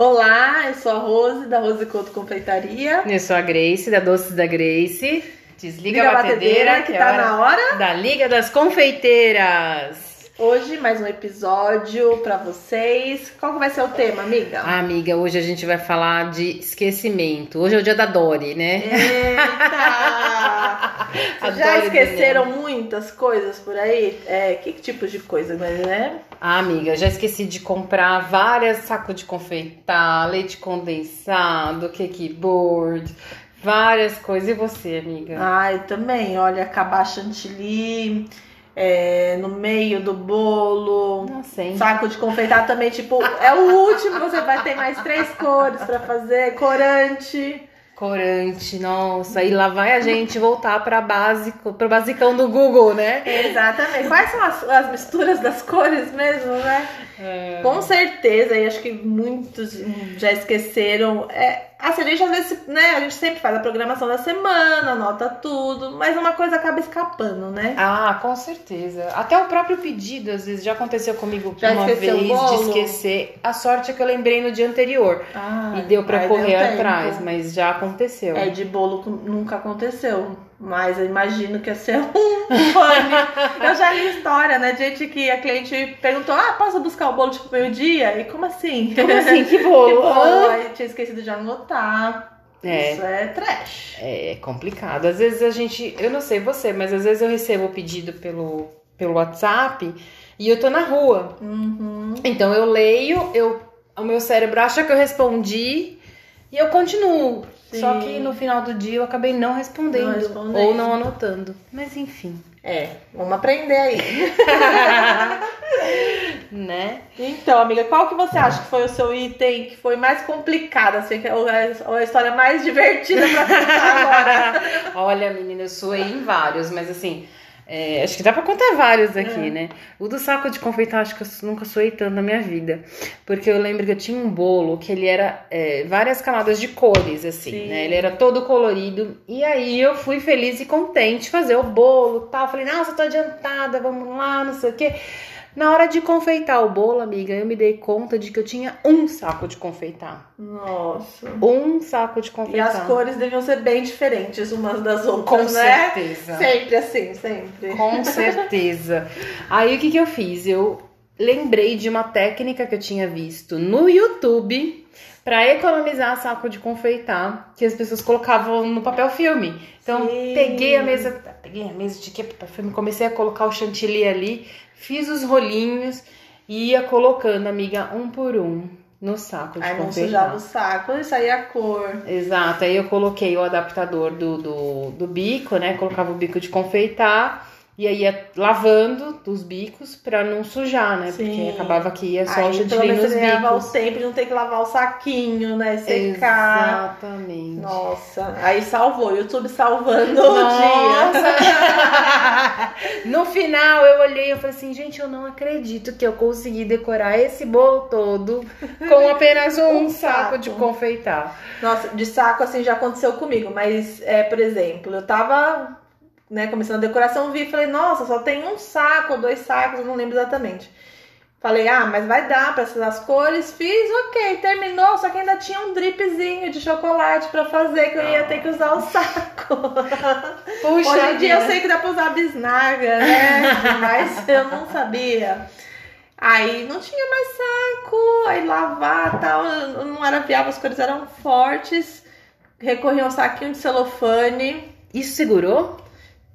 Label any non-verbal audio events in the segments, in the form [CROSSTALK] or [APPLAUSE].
Olá, eu sou a Rose, da Rose Couto Confeitaria. Eu sou a Grace, da Doces da Grace. Desliga Liga a batedeira, que é tá hora na hora. Da Liga das Confeiteiras. Hoje, mais um episódio pra vocês. Qual vai ser o tema, amiga? Ah, amiga, hoje a gente vai falar de esquecimento. Hoje é o dia da Dori, né? Eita! [LAUGHS] Já esqueceram muitas coisas por aí? É, que tipos de coisa, né? Ah, amiga, já esqueci de comprar várias sacos de confeitar, leite condensado, cake board, várias coisas. E você, amiga? Ai, também, olha, acabar chantilly é, no meio do bolo. Nossa? Saco de confeitar também, tipo, é o último, você vai ter mais três cores pra fazer, corante. Corante, nossa, e lá vai a gente voltar para básico, pro basicão do Google, né? Exatamente. Quais são as, as misturas das cores mesmo, né? É. Com certeza, e acho que muitos já esqueceram. É, assim, a gente às vezes, né? A gente sempre faz a programação da semana, anota tudo, mas uma coisa acaba escapando, né? Ah, com certeza. Até o próprio pedido, às vezes, já aconteceu comigo Já uma vez de esquecer. A sorte é que eu lembrei no dia anterior. Ah, e deu pra aí correr atrás, mas já aconteceu. É, de bolo nunca aconteceu. Mas eu imagino que ia ser [LAUGHS] um fone. Eu já li história, né? De gente que a cliente perguntou: Ah, posso buscar o bolo tipo meio-dia? E como assim? Como assim? Que Que [LAUGHS] bolo? bolo? Hã? Aí tinha esquecido de anotar. É. Isso é trash. É complicado. Às vezes a gente, eu não sei você, mas às vezes eu recebo o pedido pelo, pelo WhatsApp e eu tô na rua. Uhum. Então eu leio, eu, o meu cérebro acha que eu respondi e eu continuo. Sim. Só que no final do dia eu acabei não respondendo, Não respondendo. ou não anotando. Mas enfim, É, vamos aprender aí. [LAUGHS] né? Então, amiga, qual que você acha que foi o seu item que foi mais complicado, assim, ou a, ou a história mais divertida pra contar agora? [LAUGHS] Olha, menina, eu suei em vários, mas assim, é, acho que dá pra contar vários aqui, É. né? O do saco de confeitar, acho que eu nunca suei tanto na minha vida. Porque eu lembro que eu tinha um bolo que ele era é, várias camadas de cores, assim, Sim. né? Ele era todo colorido. E aí eu fui feliz e contente fazer o bolo e tal. Falei, nossa, tô adiantada, vamos lá, não sei o quê. Na hora de confeitar o bolo, amiga, eu me dei conta de que eu tinha um saco de confeitar. Nossa. Um saco de E confeitar. as cores deviam ser bem diferentes umas das outras, Com né? certeza. Sempre assim, sempre. Com certeza. Aí o que, que eu fiz? Eu lembrei de uma técnica que eu tinha visto no YouTube para economizar saco de confeitar, que as pessoas colocavam no papel filme. Então, Sim. peguei a mesa, peguei a mesa de que papel filme, comecei a colocar o chantilly ali, fiz os rolinhos e ia colocando, amiga, um por um no saco de Aí não confeitar. sujava o saco e saía a cor. Exato, aí eu coloquei o adaptador do, do, do bico, né? Colocava o bico de confeitar e aí ia lavando dos bicos pra não sujar, né? Sim. Porque acabava que ia só Aí menos nos você ganhava o bicos. tempo de não ter que lavar o saquinho, né? Secar. Exatamente. Nossa, aí salvou, YouTube salvando o dia. Nossa! [LAUGHS] no final eu olhei e falei assim, gente, eu não acredito que eu consegui decorar esse bolo todo com apenas [LAUGHS] um, Um saco saco. de confeitar. Nossa, de saco assim já aconteceu comigo, mas é, por exemplo, eu tava, né, começando a decoração, vi e falei, nossa, só tem um saco ou dois sacos, eu não lembro exatamente. Falei, ah, mas vai dar pra essas cores. Fiz, ok, terminou, só que ainda tinha um dripzinho de chocolate pra fazer, que eu ia ter que usar o saco. [LAUGHS] Puxa Hoje em dia eu sei que dá pra usar bisnaga, né? Mas eu não sabia. Aí não tinha mais saco, aí lavar e tal, não era viável, as cores eram fortes. Recorri a um saquinho de celofane. Isso segurou?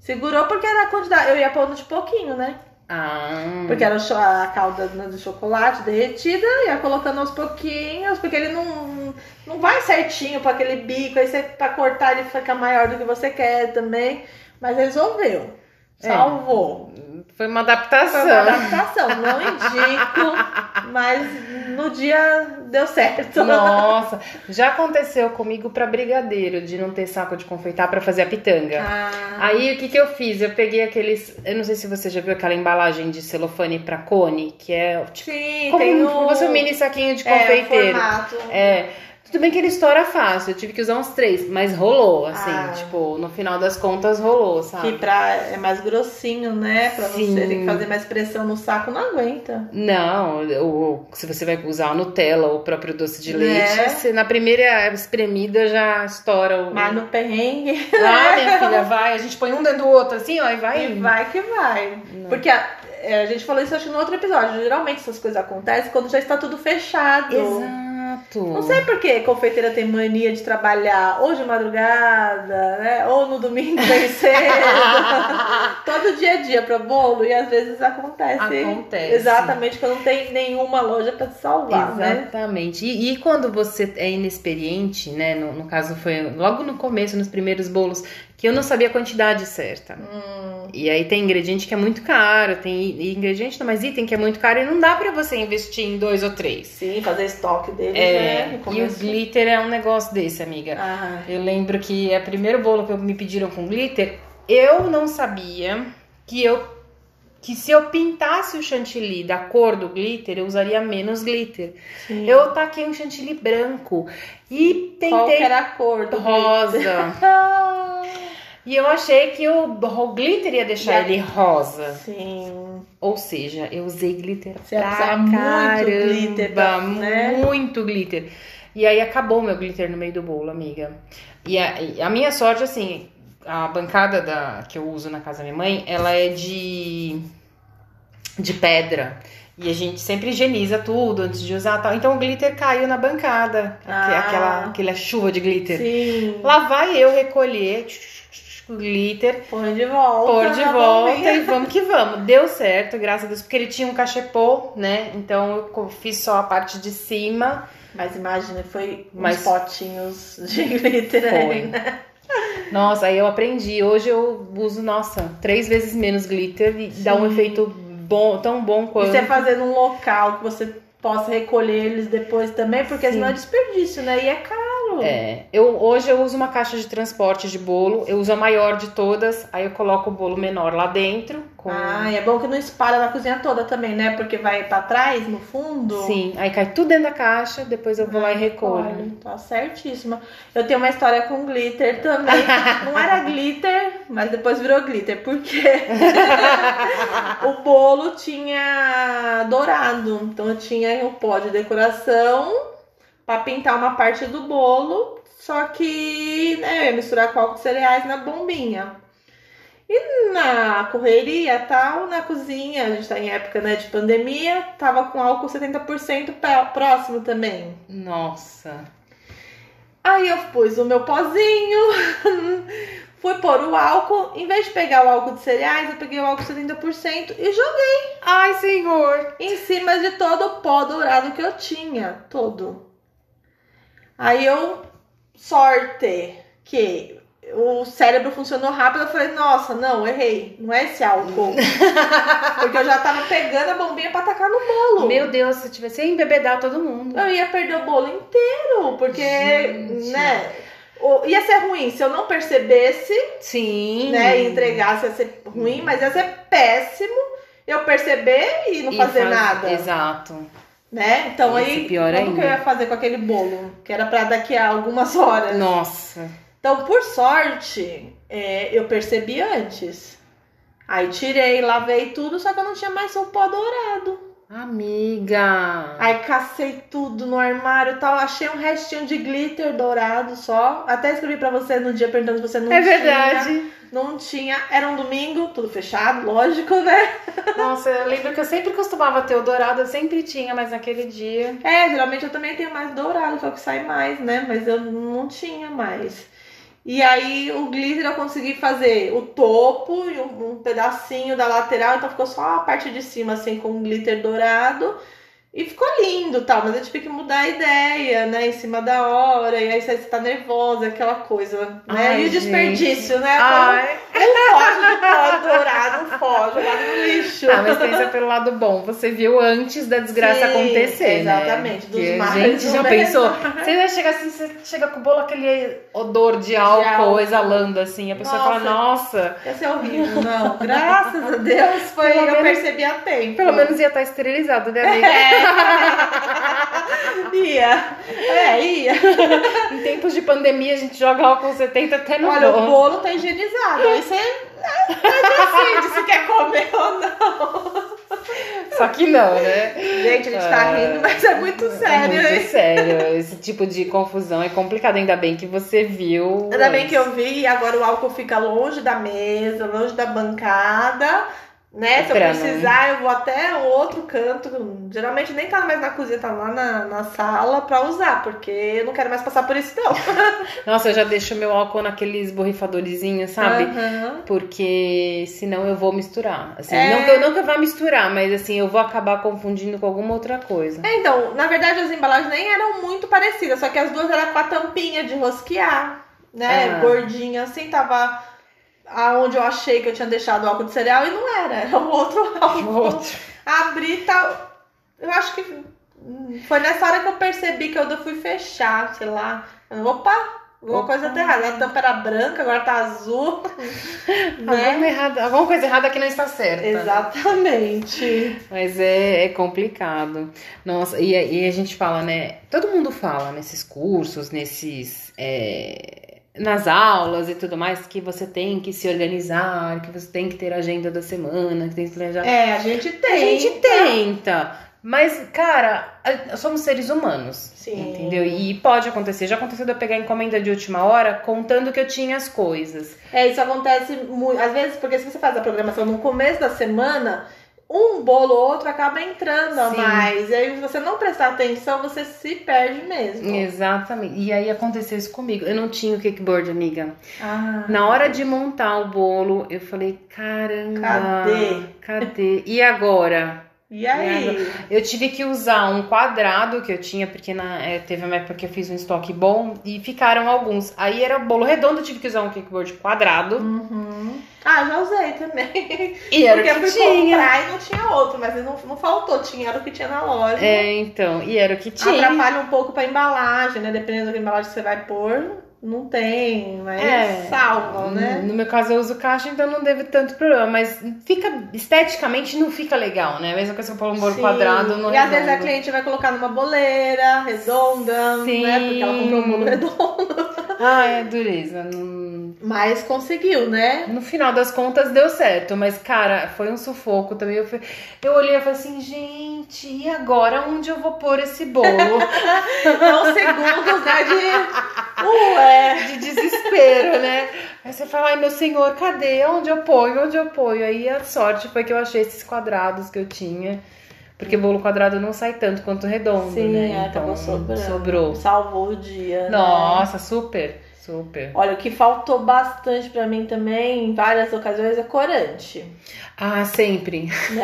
Segurou porque era a quantidade. Eu ia pondo de pouquinho, né? Ah. Porque era a calda né, do chocolate derretida, ia colocando aos pouquinhos, porque ele não, não vai certinho para aquele bico, aí você pra cortar ele fica maior do que você quer também. Mas resolveu. É. Foi uma adaptação. Foi uma adaptação, não indico, mas no dia deu certo. Nossa, já aconteceu comigo pra brigadeiro de não ter saco de confeitar pra fazer a pitanga. Ah, Aí o que que eu fiz? Eu peguei aqueles, eu não sei se você já viu aquela embalagem de celofane pra cone, que é tipo sim, como tem um, o... fosse um mini saquinho de é, o confeiteiro. formato. É, Tudo bem que ele estoura fácil, eu tive que usar uns três, mas rolou, assim, Ah. tipo, no final das contas rolou, sabe? Que pra, é mais grossinho, né? Pra Sim. você ter que fazer mais pressão no saco, não aguenta. Não, o, se você vai usar a Nutella ou o próprio doce de Né? leite, você, na primeira espremida já estoura o. Mas no perrengue, Ah, minha [LAUGHS] filha, vai, a gente põe um dentro do outro assim, ó, e vai. e vai que vai. Não. Porque a, é, a gente falou isso acho no outro episódio. Geralmente essas coisas acontecem quando já está tudo fechado. Exato. Não sei por que confeiteira tem mania de trabalhar ou de madrugada, né? Ou no domingo bem [LAUGHS] cedo. Todo dia a dia pra bolo e às vezes acontece. Acontece. Exatamente, que não tem nenhuma loja pra te salvar, né? Exatamente. E, e quando você é inexperiente, né? No, no caso, foi logo no começo, nos primeiros bolos, que eu não sabia a quantidade certa. Hum, E aí tem ingrediente que é muito caro, tem ingrediente, não, mas item que é muito caro e não dá pra você investir em dois ou três. sim, fazer estoque deles, né? É, No e o glitter é um negócio desse, amiga. Ah, Eu lembro que é o primeiro bolo que me pediram com glitter, eu não sabia que eu que se eu pintasse o chantilly da cor do glitter, eu usaria menos glitter. sim. Eu taquei um chantilly branco e Qual tentei era a cor do rosa. [LAUGHS] E eu achei que o, glitter ia deixar ele rosa. Sim. Ou seja, eu usei glitter Você pra precisar muito caramba, glitter né? muito glitter. E aí acabou meu glitter no meio do bolo, amiga. E a, a minha sorte, assim, a bancada da, que eu uso na casa da minha mãe, ela é de, de pedra. E a gente sempre higieniza tudo antes de usar tal. Então o glitter caiu na bancada. Ah. Aquela, aquela chuva de glitter. Sim. Lá vai eu recolher glitter Põe de volta. pôr de volta e vamos que vamos. Deu certo, graças a Deus, porque ele tinha um cachepô, né? Então eu fiz só a parte de cima. Mas imagina, foi Mas- uns potinhos de glitter aí, Foi. né? Nossa, aí eu aprendi. Hoje eu uso, nossa, três vezes menos glitter e dá um Sim. efeito bom, tão bom E quanto. você fazer num local que você possa recolher eles depois também, porque Sim. senão é desperdício, né? E é caro. É, eu, hoje eu uso uma caixa de transporte de bolo, eu uso a maior de todas, aí eu coloco o bolo menor lá dentro. Com... Ah, é bom que não espalha na cozinha toda também, né? Porque vai pra trás, no fundo. Sim, aí cai tudo dentro da caixa, depois eu vou lá e recolho. Olha, tá certíssima. Eu tenho uma história com glitter também. [LAUGHS] Não era glitter, mas depois virou glitter. Por quê? [LAUGHS] o bolo tinha dourado. Então eu tinha o pó de decoração pra pintar uma parte do bolo. Só que né, eu ia misturar com álcool de cereais na bombinha. E na correria tal, na cozinha, a gente tá em época né, de pandemia, tava com álcool 70% pró- próximo também. Nossa. Aí eu pus o meu pozinho, [LAUGHS] fui pôr o álcool. Em vez de pegar o álcool de cereais, eu peguei o álcool 70% e joguei Ai, senhor. em cima de todo o pó dourado que eu tinha. Todo. Aí eu, sorte, que o cérebro funcionou rápido. Eu falei, nossa, não, errei. Não é esse álcool. [LAUGHS] Porque eu já tava pegando a bombinha pra tacar no bolo. Meu Deus, se eu tivesse ia embebedar todo mundo. eu ia perder o bolo inteiro, porque, Gente. né, ia ser ruim se eu não percebesse, Sim. né, e entregasse, ia ser ruim, mas ia ser péssimo eu perceber e não E fazer faz- nada, Exato. Né? Então aí, pior como ainda. que eu ia fazer com aquele bolo? Que era pra daqui a algumas horas. Nossa. Então, por sorte, é, eu percebi antes. Aí tirei, lavei tudo, só que eu não tinha mais o pó dourado. Amiga. Aí cacei tudo no armário e tal. Achei um restinho de glitter dourado só. Até escrevi pra você no dia perguntando se você não é tinha. verdade. Não tinha. Era um domingo, tudo fechado, lógico, né? [LAUGHS] Nossa, eu lembro que eu sempre costumava ter o dourado, eu sempre tinha, mas naquele dia. É, geralmente eu também tenho mais dourado, que é o que sai mais, né? Mas eu não tinha mais. E aí o glitter eu consegui fazer o topo e um, um pedacinho da lateral, então ficou só a parte de cima assim com glitter dourado. E ficou lindo, tal, mas eu tive que mudar a ideia, né, em cima da hora, e aí você tá nervosa, aquela coisa, né? Ai, e o desperdício, né? Ai. Um pote de pó dourado, pó jogado no lixo. Ah, mas pensa pelo lado bom. Você viu antes da desgraça Sim, acontecer, exatamente, né? dos Porque, gente, já pensou? Você vai chegar assim, você chega com o bolo, aquele odor de álcool, exalando assim. A pessoa fala, nossa, Ia ser horrível, não. Graças a Deus foi, Pelo eu menos- percebi a tempo. pelo menos ia estar esterilizado, né, amiga? [LAUGHS] Ia. É, ia. [LAUGHS] Em tempos de pandemia, a gente joga álcool 70 até no Olha, o bolo. bolo tá higienizado. [LAUGHS] Você é, decide se quer comer ou não. Só que não, né? Gente, a gente tá Ah, rindo, mas é muito sério, É muito hein? sério. Esse tipo de confusão é complicado. Ainda bem que você viu. Ainda bem antes. que eu vi e agora o álcool fica longe da mesa, longe da bancada. Né? Se eu precisar, eu vou até outro canto. Geralmente nem tá mais na cozinha, tá lá na, na sala pra usar, porque eu não quero mais passar por isso, não. [LAUGHS] Nossa, eu já deixo meu álcool naqueles borrifadorzinhos, sabe? Aham. Porque senão eu vou misturar. Assim, É. Não que eu nunca vá misturar, mas assim, eu vou acabar confundindo com alguma outra coisa. É, então, na verdade as embalagens nem eram muito parecidas, só que as duas eram com a tampinha de rosquear, né? Ah. Gordinha assim, tava aonde eu achei que eu tinha deixado o álcool de cereal e não era, era um outro [LAUGHS] álcool. Outro. Abri tal. Eu acho que foi nessa hora que eu percebi que eu fui fechar, sei lá. Opa, alguma Opa. coisa tá errada. A tampa era branca, agora tá azul. [LAUGHS] né? Alguma, errada, alguma coisa errada que não está certa. Exatamente. Mas é, é complicado. Nossa, e, e a gente fala, né? Todo mundo fala nesses cursos, nesses. é, nas aulas e tudo mais, que você tem que se organizar, que você tem que ter a agenda da semana, que tem que planejar. É, a gente tem. A gente tenta. Mas, cara, somos seres humanos. Sim. Entendeu? E pode acontecer. Já aconteceu de eu pegar encomenda de última hora contando que eu tinha as coisas. É, isso acontece muito. Às vezes, porque se você faz a programação no começo da semana, um bolo ou outro acaba entrando a Sim. mais. E aí, você não prestar atenção, você se perde mesmo. Exatamente. E aí aconteceu isso comigo. Eu não tinha o cakeboard, amiga. Ah. Na hora de montar o bolo, eu falei, caramba. Cadê? Cadê? E agora? E aí? Eu tive que usar um quadrado que eu tinha, porque na, é, teve uma época que eu fiz um estoque bom e ficaram alguns. Aí era bolo redondo, eu tive que usar um cakeboard quadrado. Uhum. Ah, já usei também. E era Porque o eu que fui tinha. comprar e não tinha outro, mas não, não faltou, tinha, era o que tinha na loja. É, então, e era o que tinha. Atrapalha um pouco pra embalagem, né? Dependendo da embalagem que você vai pôr, não tem, mas É. salvam, né? No meu caso eu uso caixa, então não teve tanto problema. Mas fica esteticamente não fica legal, né? Coisa que eu pôr um bolo Sim. quadrado no E às vezes a cliente vai colocar numa boleira redonda, Sim. né? Porque ela comprou um bolo redondo. Ah, é dureza. Não- Mas conseguiu, né? No final das contas deu certo, mas cara, foi um sufoco também. Eu, fui- eu olhei e falei assim, gente, e agora onde eu vou pôr esse bolo? [LAUGHS] Então, segundos, né? De. Ué! De desespero, né? Aí você fala, ai meu senhor, cadê? Onde eu ponho? Onde eu ponho? Aí a sorte foi que eu achei esses quadrados que eu tinha. Porque bolo quadrado não sai tanto quanto redondo, Sim, né? é, acabou sobrando. sobrou. Salvou o dia. né? Nossa, super, super. Olha, o que faltou bastante pra mim também, em várias ocasiões, é corante. Ah, sempre. Né?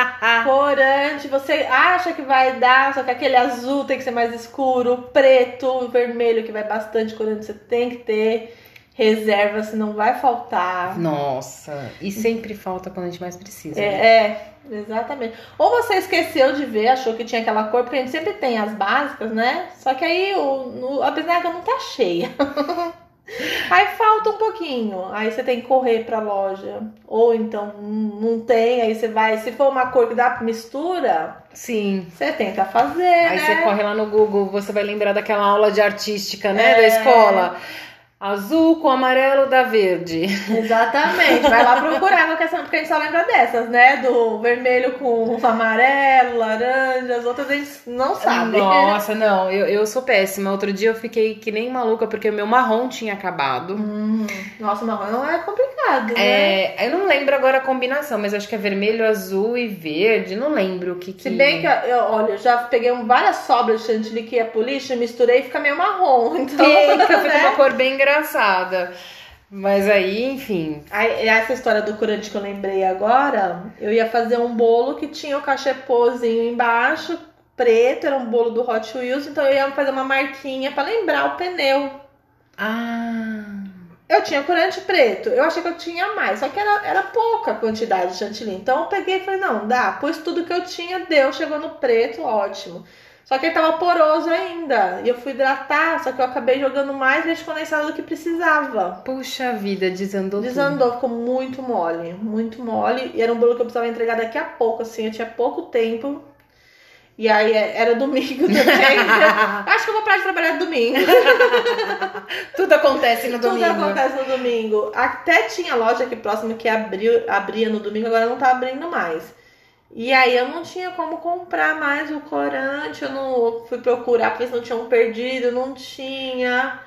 [LAUGHS] corante, você acha que vai dar, só que aquele azul tem que ser mais escuro, preto, vermelho, que vai bastante corante, você tem que ter reserva, senão vai faltar. Nossa, e sempre falta quando a gente mais precisa. né? É, é, exatamente. Ou você esqueceu de ver, achou que tinha aquela cor, porque a gente sempre tem as básicas, né? Só que aí o, no- a bisnaga não tá cheia. [LAUGHS] aí falta um pouquinho. Aí você tem que correr pra loja. Ou então hum, não tem, aí você vai. Se for uma cor que dá mistura, Sim. você tenta fazer. Aí né? você corre lá no Google, você vai lembrar daquela aula de artística, né? É. Da escola. Azul com amarelo da verde. [LAUGHS] Exatamente, vai lá procurar porque a gente só lembra dessas, né? Do vermelho com amarelo, laranja, as outras a gente não sabe. Nossa, não, eu, eu sou péssima. Outro dia eu fiquei que nem maluca porque o meu marrom tinha acabado. Hum, nossa, marrom é complicado, né? É, eu não lembro agora a combinação, mas acho que é vermelho, azul e verde. Não lembro o que que. Se bem que, eu, olha, eu já peguei um- várias sobras de chantilly que é polish, misturei e fica meio marrom. [LAUGHS] Então, Fica, fica né? uma cor bem engraçada. Mas aí, enfim. Aí, essa história do corante que eu lembrei agora, eu ia fazer um bolo que tinha o cachepôzinho embaixo, preto, era um bolo do Hot Wheels, então eu ia fazer uma marquinha pra lembrar o pneu. Ah. Eu tinha corante preto, eu achei que eu tinha mais, só que era, era pouca quantidade de chantilly. Então eu peguei e falei, não, dá, pus tudo que eu tinha, deu, chegou no preto, ótimo. Só que ele tava poroso ainda. E eu fui hidratar, só que eu acabei jogando mais leite condensado do que precisava. Puxa vida, desandou, tudo. Desandou, ficou muito mole, muito mole. E era um bolo que eu precisava entregar daqui a pouco, assim, eu tinha pouco tempo. E aí é- era domingo também. [LAUGHS] Acho que eu vou parar de trabalhar domingo. [LAUGHS] Tudo acontece no domingo. Tudo acontece no domingo. Até tinha loja aqui próxima que abriu, abria no domingo, agora não tá abrindo mais. E aí eu não tinha como comprar mais o corante, eu não fui procurar se não tinham perdido, não tinha.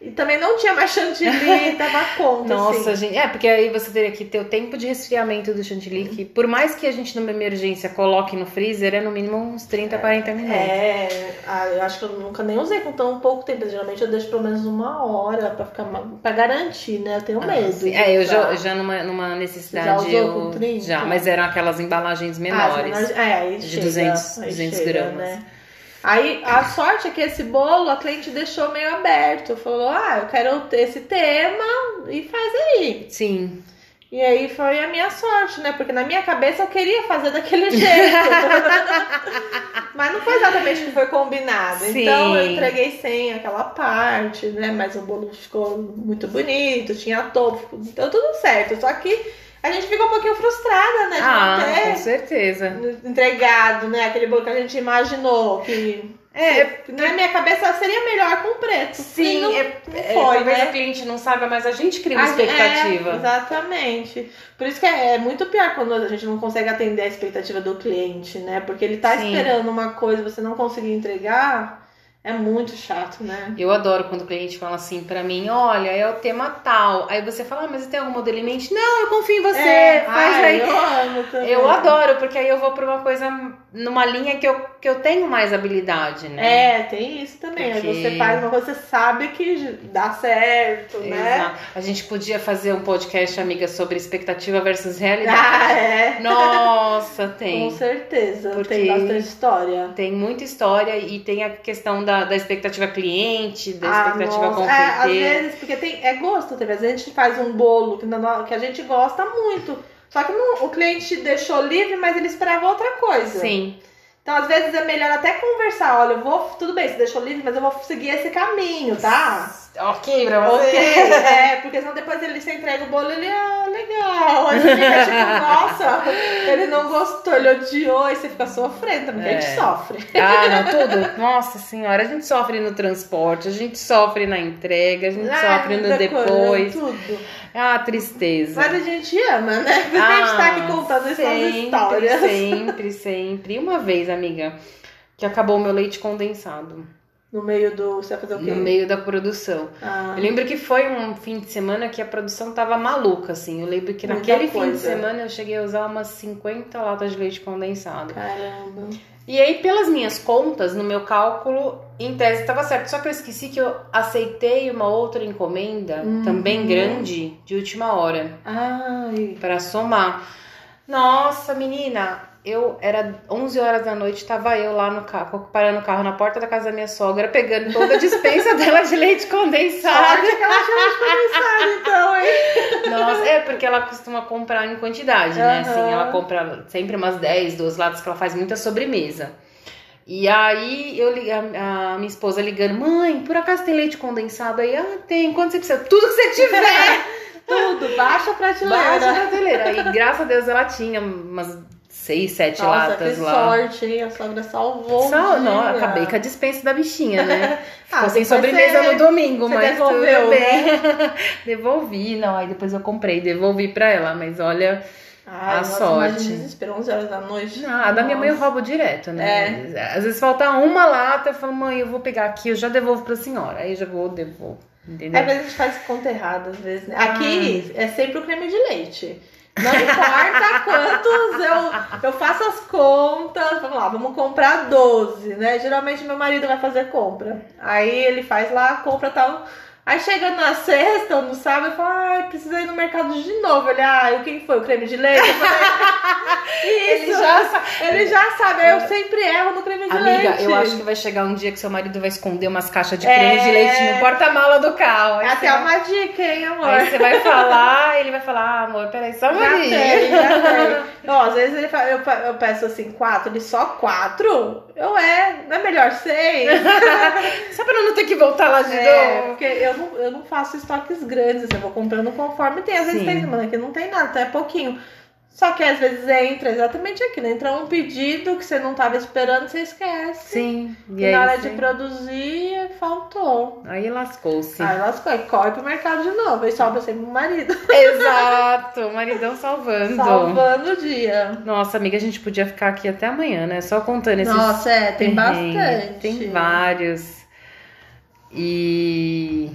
E também não tinha mais chantilly, [LAUGHS] tava conta. Nossa, assim. gente. É, porque aí você teria que ter o tempo de resfriamento do chantilly, que por mais que a gente numa emergência coloque no freezer, é no mínimo uns 30, 40 minutos. É, ah, eu acho que eu nunca nem usei com tão pouco tempo. Geralmente eu deixo pelo menos uma hora pra ficar pra garantir, né? Eu tenho medo. Ah, sim. de É, eu já, já numa, numa necessidade. Já usou eu, com 30? Já, mas eram aquelas embalagens Ah, menores. menores- é, aí de chega, 200 aí 200 chega, gramas. Né? Aí a sorte é que esse bolo a cliente deixou meio aberto. Falou: Ah, eu quero ter esse tema e faz aí. Sim. E aí foi a minha sorte, né? Porque na minha cabeça eu queria fazer daquele [LAUGHS] jeito. [LAUGHS] Mas não foi exatamente o que foi combinado. Sim. Então eu entreguei sem aquela parte, né? Mas o bolo ficou muito bonito, tinha topo, deu tudo certo. Só que a gente ficou um pouquinho frustrada, né? De Ah, não ter com certeza. entregado, né? Aquele bolo que a gente imaginou que É, na minha cabeça seria melhor com preto. Sim, não, é, não é, foi, talvez né? o cliente não saiba, mas a gente cria uma A expectativa. É, exatamente. Por isso que é, é muito pior quando a gente não consegue atender a expectativa do cliente, né? Porque ele tá Sim. esperando uma coisa e você não conseguir entregar, é muito chato, né? Eu adoro quando o cliente fala assim pra mim, olha, é o tema tal. Aí você fala, ah, mas tem algum modelo em mente? Não, eu confio em você, É, faz ai, aí. Eu amo também. Eu adoro, porque aí eu vou pra uma coisa, numa linha que eu, que eu tenho mais habilidade, né? É, tem isso também. Aí Porque- você faz uma coisa, você sabe que dá certo, né? Exato. A gente podia fazer um podcast, amiga, sobre expectativa versus realidade. Ah, é. [LAUGHS] Nossa, Com tem. certeza. Porque- Tem bastante história. Tem muita história e tem a questão da, da expectativa cliente, da Ah, expectativa nossa. É, às confeiteira. vezes, porque tem, é gosto. Às vezes a gente faz um bolo que, que a gente gosta muito. Só que não- o cliente deixou livre, mas ele esperava outra coisa. Sim. Então, às vezes, é melhor até conversar. Olha, eu vou. Tudo bem, você deixou livre, mas eu vou seguir esse caminho, tá? Ok pra você. [LAUGHS] É, porque senão depois ele se entrega o bolo e ele, ah, legal. Aí você fica tipo, [LAUGHS] nossa, ele não gostou, ele odiou, e você fica sofrendo também, que a É. gente sofre. [LAUGHS] Ah, não, tudo. Nossa senhora, a gente sofre no transporte, a gente sofre na entrega, a gente Ah, sofre no depois. Tudo. Ah, tristeza. Mas a gente ama, né? Por isso que a gente tá aqui contando essas Ah, sempre, histórias. Sempre, sempre. E uma vez, amiga, que acabou o meu leite condensado No meio do. Você vai fazer o quê? no meio da produção. Ah, Eu lembro que foi um fim de semana que a produção tava maluca, assim. Eu lembro que Muita naquele fim de coisa. semana eu cheguei a usar umas 50 latas de leite condensado. caramba. E aí, pelas minhas contas, no meu cálculo, em tese estava certo. Só que eu esqueci que eu aceitei uma outra encomenda, Uhum. também grande, de última hora, Ai. para somar. Nossa, menina, eu era 11 horas da noite, tava eu lá no carro, parando o carro na porta da casa da minha sogra, pegando toda a dispensa [LAUGHS] dela de leite condensado. Sorte que ela tinha começado, então, hein? [LAUGHS] Nossa, é porque ela costuma comprar em quantidade, né? Aham. Assim, ela compra sempre umas 10, 12 latas que ela faz muita sobremesa. E aí eu a, a minha esposa ligando, mãe, por acaso tem leite condensado aí? Ah, tem. Quanto você precisa? Tudo que você tiver! [LAUGHS] Tudo, baixa a prateleira. Baixa a prateleira. E graças a Deus ela tinha umas 6, 7 Nossa, latas que lá. sorte, hein? A sogra salvou. dia. não, acabei com a dispensa da bichinha, né? [LAUGHS] Ah, Ficou sem depois sobremesa você- no domingo, você mas devolveu, tudo bem. [LAUGHS] devolvi, não, aí depois eu comprei, devolvi pra ela, mas olha, Ai, A nossa, sorte. desespero, 11 horas da noite. a da minha mãe eu roubo direto, né? Às vezes falta uma lata, eu falo, mãe, eu vou pegar aqui, eu já devolvo pra senhora. Aí eu já vou, devolvo, entendeu? Às vezes a gente faz conta errada, às vezes. Né? Ah. Aqui é sempre o creme de leite. Não importa quantos eu, eu faço as contas. Vamos lá, vamos comprar 12, né? Geralmente meu marido vai fazer compra. Aí ele faz lá compra tal. Aí chega na sexta ou no sábado, eu falo, ai, precisa ir no mercado de novo. Ele, ai, o que foi? O creme de leite? Eu falei, [LAUGHS] Isso, Ele já sabe. ele já sabe. Aí eu sempre erro no creme de Amiga, leite. eu acho que vai chegar um dia que seu marido vai esconder umas caixas de creme É. de leite no porta-mala do carro. Aí Até você uma dica, hein, amor? Aí você vai falar, ele vai falar, ah, amor, peraí, só um já tem. [LAUGHS] Ó, às vezes ele fala, eu, eu peço assim, quatro, ele só quatro? Eu é, não é melhor seis? [LAUGHS] Só pra não ter que voltar lá de é, novo. porque eu não, eu não faço estoques grandes, eu vou comprando conforme tem. Às vezes Sim. tem semana que não tem nada, até é pouquinho. Só que às vezes entra exatamente aquilo. Entra um pedido que você não estava esperando, você esquece. Sim. E, aí na hora você- de produzir, faltou. Aí lascou-se. Aí lascou, aí corre pro mercado de novo. Aí sobra sempre o marido. [LAUGHS] Exato, o maridão salvando. Salvando o dia. Nossa, amiga, a gente podia ficar aqui até amanhã, né? Só contando esses Nossa, é, tem bastante. Tem vários. E.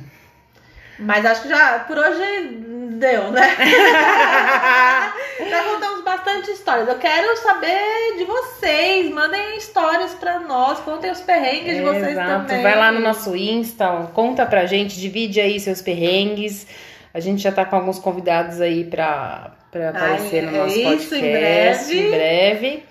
Mas acho que já por hoje deu, né? [LAUGHS] já contamos bastante histórias. Eu quero saber de vocês. Mandem histórias pra nós. Contem os perrengues de vocês Exato. também. Vai lá no nosso Insta, conta pra gente, divide aí seus perrengues. A gente já tá com alguns convidados aí pra, pra aparecer Ai, no nosso é podcast isso, em breve. em breve.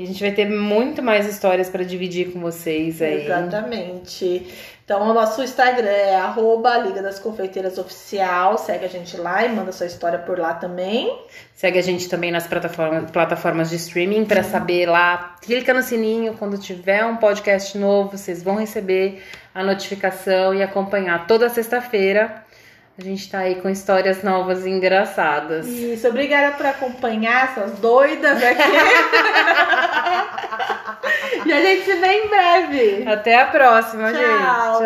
E a gente vai ter muito mais histórias pra dividir com vocês aí. Exatamente. Então, o nosso Instagram é arroba Liga das Confeiteiras Oficial. Segue a gente lá e manda sua história por lá também. Segue a gente também nas plataformas, plataformas de streaming para saber lá. Clica no sininho quando tiver um podcast novo, vocês vão receber a notificação e acompanhar toda sexta-feira. A gente tá aí com histórias novas e engraçadas. Isso, obrigada por acompanhar essas doidas aqui. [LAUGHS] e a gente se vê em breve. Até a próxima, Tchau. gente. Tchau.